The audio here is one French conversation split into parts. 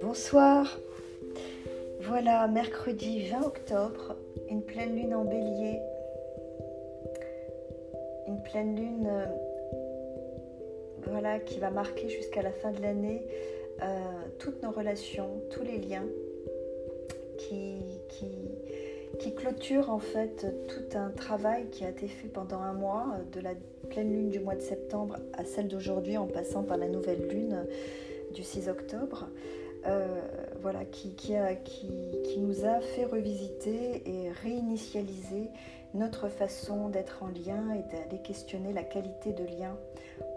Bonsoir. Voilà, mercredi 20 octobre, une pleine lune en bélier. Une pleine lune euh, voilà, qui va marquer jusqu'à la fin de l'année euh, toutes nos relations, tous les liens qui, qui, clôture en fait tout un travail qui a été fait pendant un mois, de la pleine lune du mois de septembre à celle d'aujourd'hui en passant par la nouvelle lune du 6 octobre. Euh, voilà, qui, qui, qui, qui, nous a fait revisiter et réinitialiser notre façon d'être en lien et d'aller questionner la qualité de lien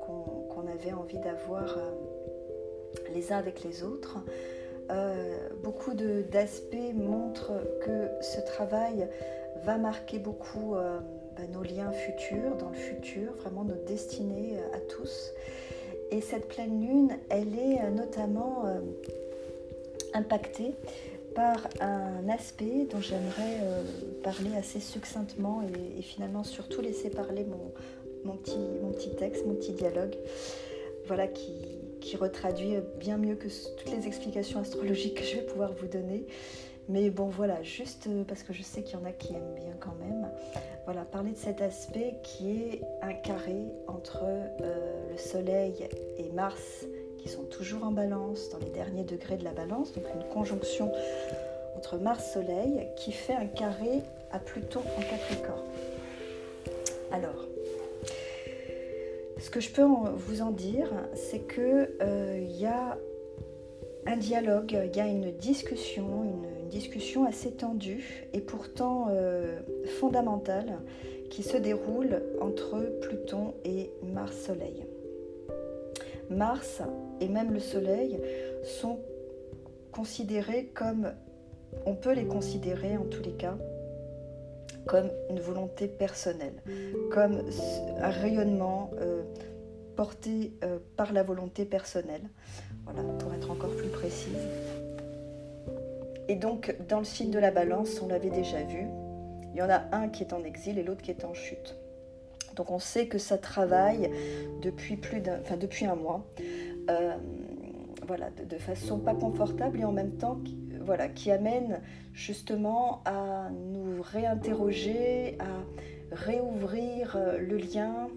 qu'on avait envie d'avoir euh, les uns avec les autres. Euh, beaucoup d'aspects montrent que ce travail va marquer beaucoup euh, bah, nos liens futurs, dans le futur, vraiment notre destinée euh, à tous. Et cette pleine lune, elle est notamment impactée par un aspect dont j'aimerais parler assez succinctement et, finalement surtout laisser parler mon, mon, petit, mon petit texte, mon petit dialogue, voilà, qui, qui retraduit bien mieux que toutes les explications astrologiques que je vais pouvoir vous donner. Mais bon, voilà, juste euh, parce que je sais qu'il y en a qui aiment bien quand même. Voilà, parler de cet aspect qui est un carré entre euh, le Soleil et Mars, qui sont toujours en balance, dans les derniers degrés de la balance, donc une conjonction entre Mars-Soleil qui fait un carré à Pluton en Capricorne. Alors, que je peux vous en dire, c'est qu'il euh, y a un dialogue, il y a une discussion, une, discussion assez tendue et pourtant euh, fondamentale qui se déroule entre Pluton et Mars-Soleil. Mars et même le Soleil sont considérés comme, on peut les considérer en tous les cas, comme une volonté personnelle, comme un rayonnement euh, porté euh, par la volonté personnelle, voilà, pour être encore plus précise. Et donc, dans le signe de la balance, on l'avait déjà vu, il y en a un qui est en exil et l'autre qui est en chute. Donc on sait que ça travaille depuis, plus d'un, enfin, depuis un mois, euh, voilà, de, de, façon pas confortable et en même temps voilà, qui amène justement à nous réinterroger, à réouvrir euh, le lien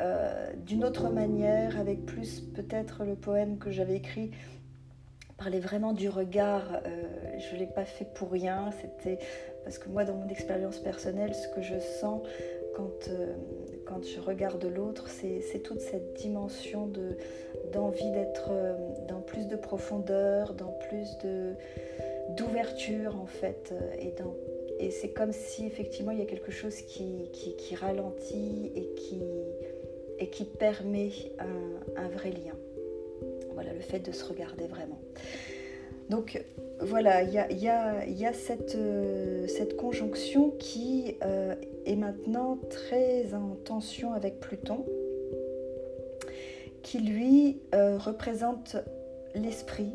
euh, d'une autre manière, avec plus peut-être le poème que j'avais écrit parlait vraiment du regard. Euh, je ne l'ai pas fait pour rien. C'était parce que moi, dans mon expérience personnelle, ce que je sens quand, quand je regarde l'autre, c'est toute cette dimension de, d'envie d'être dans plus de profondeur, dans plus d'ouverture en fait. Euh, et, et c'est comme si effectivement il y a quelque chose qui, qui, ralentit et qui, et qui permet un, vrai lien. Voilà, le fait de se regarder vraiment. Donc voilà, il y a, euh, cette, conjonction qui euh, est maintenant très en tension avec Pluton, qui lui représente l'esprit,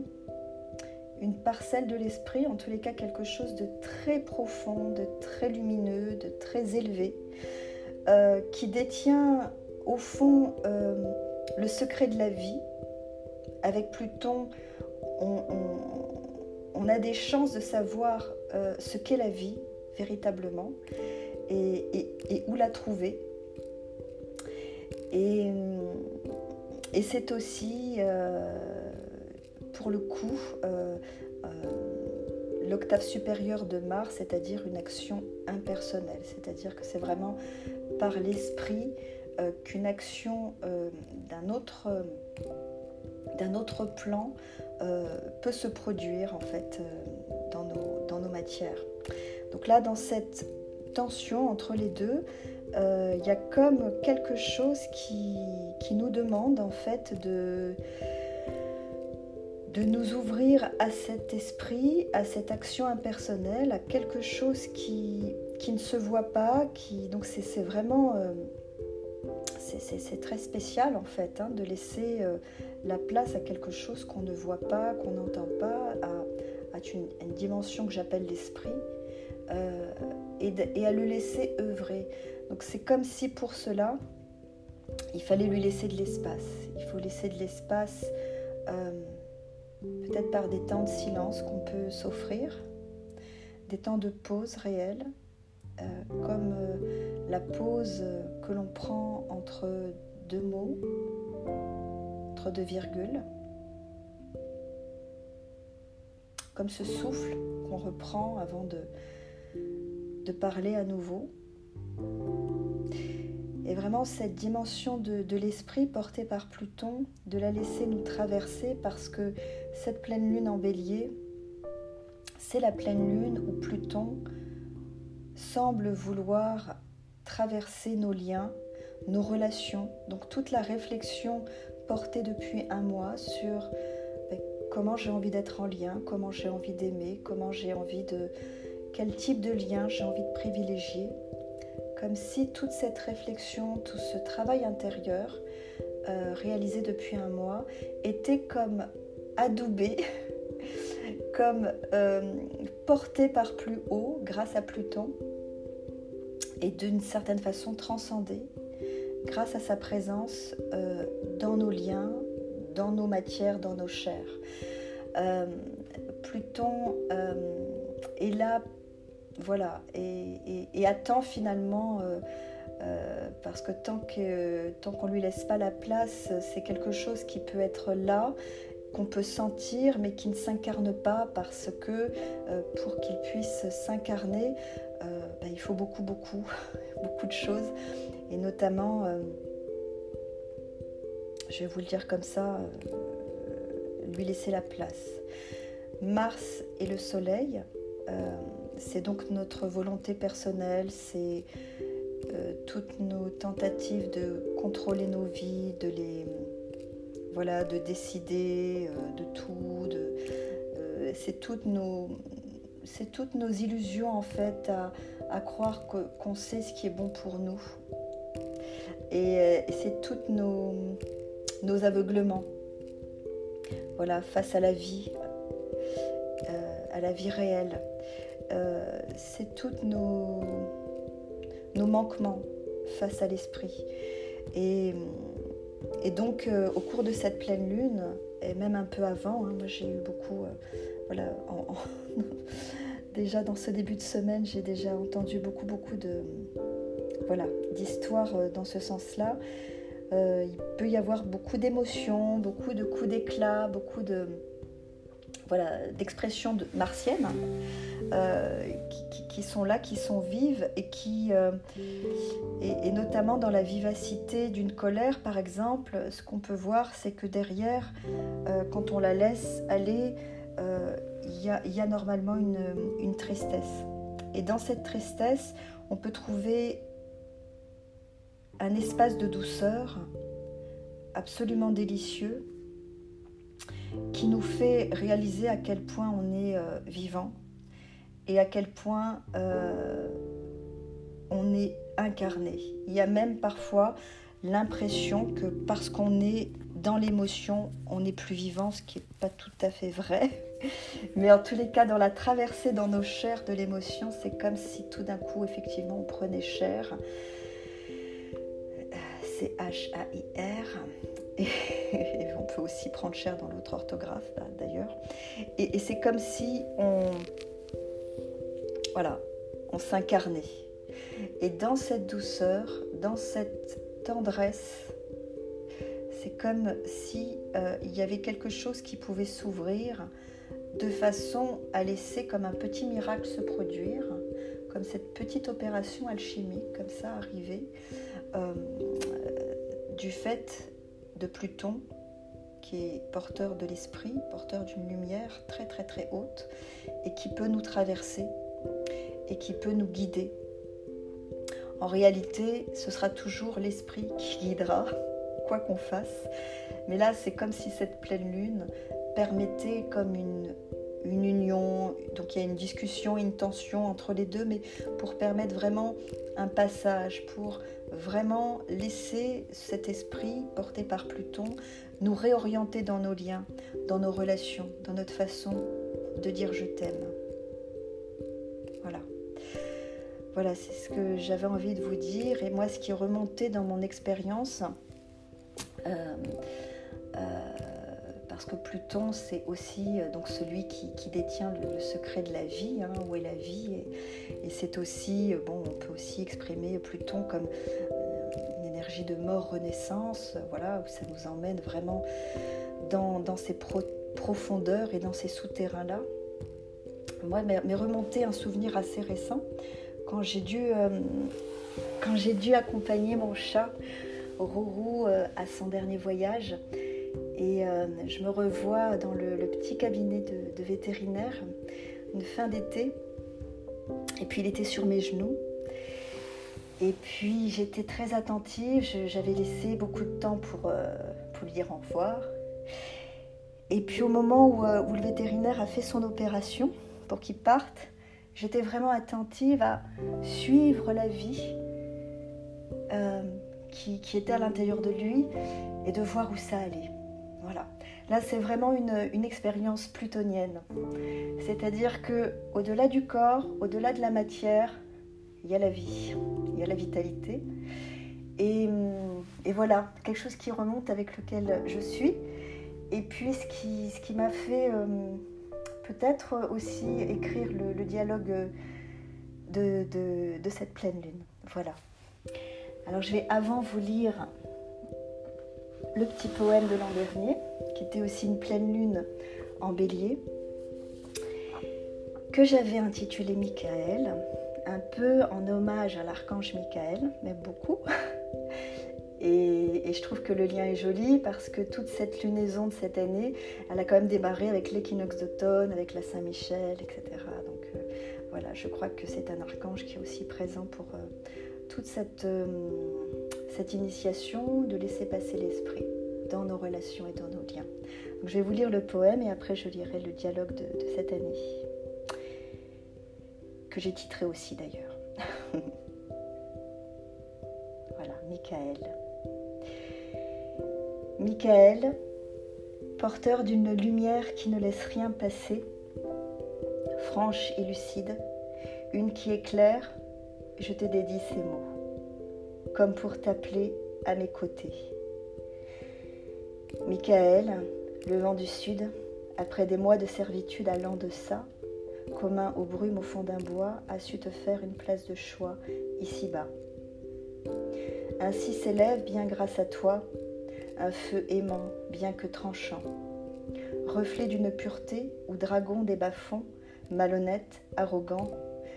une parcelle de l'esprit, en tous les cas quelque chose de très profond, de très lumineux, de très élevé, euh, qui détient au fond euh, le secret de la vie. Avec Pluton, on, a des chances de savoir euh, ce qu'est la vie véritablement et, où la trouver. Et, c'est aussi pour le coup euh, euh, l'octave supérieure de Mars, c'est-à-dire une action impersonnelle, c'est-à-dire que c'est vraiment par l'esprit euh, qu'une action d'un autre, d'un autre plan peut se produire en fait dans, nos, dans nos matières. Donc là, dans cette tension entre les deux, il y a comme quelque chose qui, nous demande en fait de, nous ouvrir à cet esprit, à cette action impersonnelle, à quelque chose qui, ne se voit pas, donc c'est vraiment euh, c'est très spécial en fait hein, de laisser euh, la place à quelque chose qu'on ne voit pas, qu'on n'entend pas, à, une, dimension que j'appelle l'esprit, euh, et, à le laisser œuvrer. Donc c'est comme si pour cela, il fallait lui laisser de l'espace. Il faut laisser de l'espace, euh, peut-être par des temps de silence qu'on peut s'offrir, des temps de pause euh, comme euh, la pause que l'on prend entre deux mots, entre deux virgules, comme ce souffle qu'on reprend avant de, de parler à nouveau. Et vraiment cette dimension de, l'esprit portée par Pluton, de la laisser nous traverser parce que cette pleine lune en bélier, c'est la pleine lune où Pluton semble vouloir traverser nos liens, nos relations, donc toute la réflexion portée depuis un mois sur ben, comment j'ai envie d'être en lien, comment j'ai envie d'aimer, comment j'ai envie de... quel type de lien j'ai envie de privilégier. Comme si toute cette réflexion, tout ce travail intérieur euh, réalisé depuis un mois était comme adoubé, comme euh, porté par plus haut grâce à Pluton et d'une certaine façon transcendé grâce à sa présence euh, dans nos liens, dans nos matières, dans nos chairs. Pluton est là voilà, et, attend finalement, euh, euh, parce que tant qu'on ne lui laisse pas la place, c'est quelque chose qui peut être là, qu'on peut sentir, mais qui ne s'incarne pas, parce que euh, pour qu'il puisse s'incarner, ben, il faut beaucoup, beaucoup, beaucoup de choses, et notamment, je vais vous le dire comme ça, lui laisser la place. Mars et le Soleil, c'est donc notre volonté personnelle, c'est euh, toutes nos tentatives de contrôler nos vies, de les voilà, de décider euh, de tout, euh, c'est toutes nos c'est toutes nos illusions en fait à, croire qu'on sait ce qui est bon pour nous. Et, c'est toutes nos, nos aveuglements. Voilà, face à la vie, à la vie réelle. Euh, c'est tous nos, nos manquements face à l'esprit. Et, et donc, euh, au cours de cette pleine lune, et même un peu avant, hein, moi j'ai eu beaucoup, euh, voilà, déjà dans ce début de semaine, j'ai déjà entendu beaucoup, beaucoup de, voilà, d'histoires dans ce sens-là. il peut y avoir beaucoup d'émotions, beaucoup de coups d'éclat, beaucoup de, voilà, d'expressions martiennes euh, qui, sont là, qui sont vives et qui, euh, et, notamment dans la vivacité d'une colère, par exemple, ce qu'on peut voir, c'est que derrière, euh, quand on la laisse aller, il y, a normalement une tristesse. Et dans cette tristesse, on peut trouver un espace de douceur absolument délicieux qui nous fait réaliser à quel point on est euh, vivant et à quel point euh, on est incarné. Il y a même parfois l'impression que parce qu'on est dans l'émotion, on est plus vivant, ce qui n'est pas tout à fait vrai. Mais en tous les cas, dans la traversée dans nos chairs de l'émotion, c'est comme si tout d'un coup, effectivement, on prenait chair. Euh, c'est H-A-I-R. Et, on peut aussi prendre cher dans l'autre orthographe d'ailleurs. Et, c'est comme si on, voilà, on s'incarnait. Et dans cette douceur, dans cette tendresse, c'est comme si euh, il y avait quelque chose qui pouvait s'ouvrir de façon à laisser comme un petit miracle se produire, comme cette petite opération alchimique, comme ça arriver, euh, du fait de Pluton, qui est porteur de l'esprit, porteur d'une lumière très très très haute, et qui peut nous traverser et qui peut nous guider. En réalité, ce sera toujours l'esprit qui guidera, quoi qu'on fasse. Mais là, c'est comme si cette pleine lune permettait comme une, une union, donc il y a une discussion, une tension entre les deux, mais pour permettre vraiment un passage, pour vraiment laisser cet esprit porté par Pluton nous réorienter dans nos liens, dans nos relations, dans notre façon de dire je t'aime. Voilà. Voilà, c'est ce que j'avais envie de vous dire. Et moi, ce qui est remonté dans mon expérience, euh, parce que Pluton, c'est aussi euh, donc celui qui, détient le, secret de la vie, hein, où est la vie, et, c'est aussi, bon, on peut aussi exprimer Pluton comme une énergie de mort-renaissance, voilà, où ça nous emmène vraiment dans, ces profondeurs et dans ces souterrains-là. Moi, m'est remonté un souvenir assez récent quand j'ai dû, euh, dû accompagner mon chat Rourou euh, à son dernier voyage. Et euh, je me revois dans le, petit cabinet de, vétérinaire, une fin d'été. Et puis il était sur mes genoux. Et puis j'étais très attentive, j'avais laissé beaucoup de temps pour, pour lui dire au revoir. Et puis au moment où, où le vétérinaire a fait son opération pour qu'il parte, j'étais vraiment attentive à suivre la vie euh, qui, était à l'intérieur de lui et de voir où ça allait. Voilà. Là, c'est vraiment une, expérience plutonienne. C'est-à-dire que au-delà du corps, au-delà de la matière, il y a la vie, il y a la vitalité. Et, voilà, quelque chose qui remonte avec lequel je suis. Et puis, ce qui, m'a fait... Euh, peut-être aussi écrire le, dialogue de, de, cette pleine lune. Voilà. Alors je vais avant vous lire le petit poème de l'an dernier, qui était aussi une pleine lune en bélier, que j'avais intitulé Michael, un peu en hommage à l'archange Michael, mais beaucoup. Et, je trouve que le lien est joli parce que toute cette lunaison de cette année, elle a quand même démarré avec l'équinoxe d'automne, avec la Saint-Michel, etc. Donc euh, voilà, je crois que c'est un archange qui est aussi présent pour euh, toute cette, euh, cette initiation de laisser passer l'esprit dans nos relations et dans nos liens. Je vais vous lire le poème et après je lirai le dialogue de, de cette année, que j'ai titré aussi d'ailleurs. voilà, Michael. Michael, porteur d'une lumière qui ne laisse rien passer, franche et lucide, une qui éclaire, je te dédie ces mots, comme pour t'appeler à mes côtés. Michael, le vent du sud, après des mois de servitude à l'en-deçà, commun aux brumes au fond d'un bois, a su te faire une place de choix ici-bas. Ainsi s'élève, bien grâce à toi, un feu aimant, bien que tranchant. Reflet d'une pureté où dragons des bas-fonds, malhonnêtes, arrogants,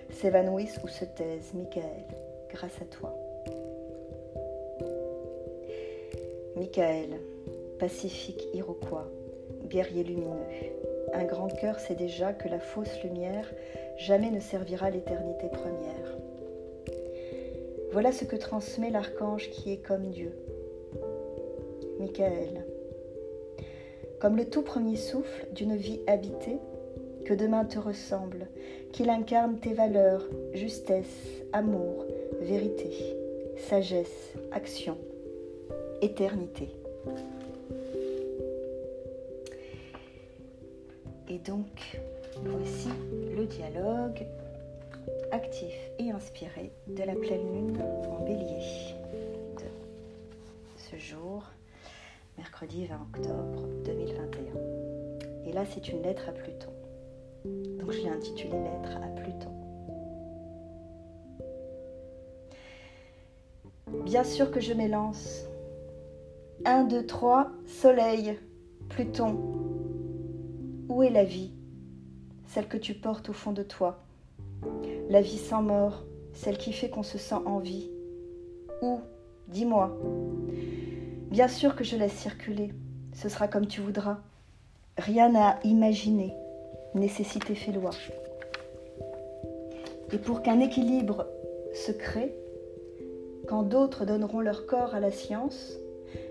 s'évanouissent ou se taisent, Michael, grâce à toi. Michael, pacifique iroquois, guerrier lumineux, un grand cœur sait déjà que la fausse lumière jamais ne servira l'éternité première. Voilà ce que transmet l'archange qui est comme Dieu, Michael. Comme le tout premier souffle d'une vie habitée, que demain te ressemble, qu'il incarne tes valeurs, justesse, amour, vérité, sagesse, action, éternité. Et donc, voici le dialogue actif et inspiré de la pleine lune en bélier de ce jour mercredi 20 octobre 2021. Et là, c'est une lettre à Pluton. Donc je l'ai intitulée Lettre à Pluton. Bien sûr que je m'élance. 1, 2, 3, Soleil, Pluton. Où est la vie? Celle que tu portes au fond de toi. La vie sans mort, celle qui fait qu'on se sent en vie. Où? Dis-moi. Bien sûr que je laisse circuler, ce sera comme tu voudras. Rien à imaginer, nécessité fait loi. Et pour qu'un équilibre se crée, quand d'autres donneront leur corps à la science,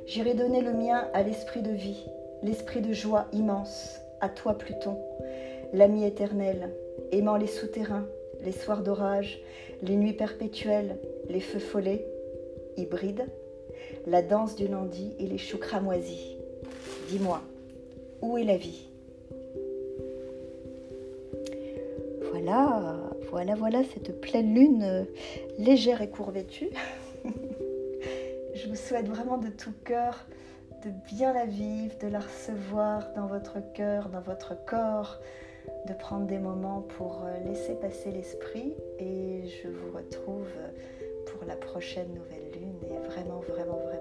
j'irai donner le mien à l'esprit de vie, l'esprit de joie immense, à toi Pluton, l'ami éternel, aimant les souterrains, les soirs d'orage, les nuits perpétuelles, les feux follets, hybrides, la danse du lundi et les choux cramoisis. Dis-moi, où est la vie? Voilà, Voilà, voilà cette pleine lune euh, légère et courvêtue. Je vous souhaite vraiment de tout cœur de bien la vivre, de la recevoir dans votre cœur, dans votre corps, de prendre des moments pour euh, laisser passer l'esprit. Et je vous retrouve pour la prochaine nouvelle lune. Et vraiment, vraiment, vraiment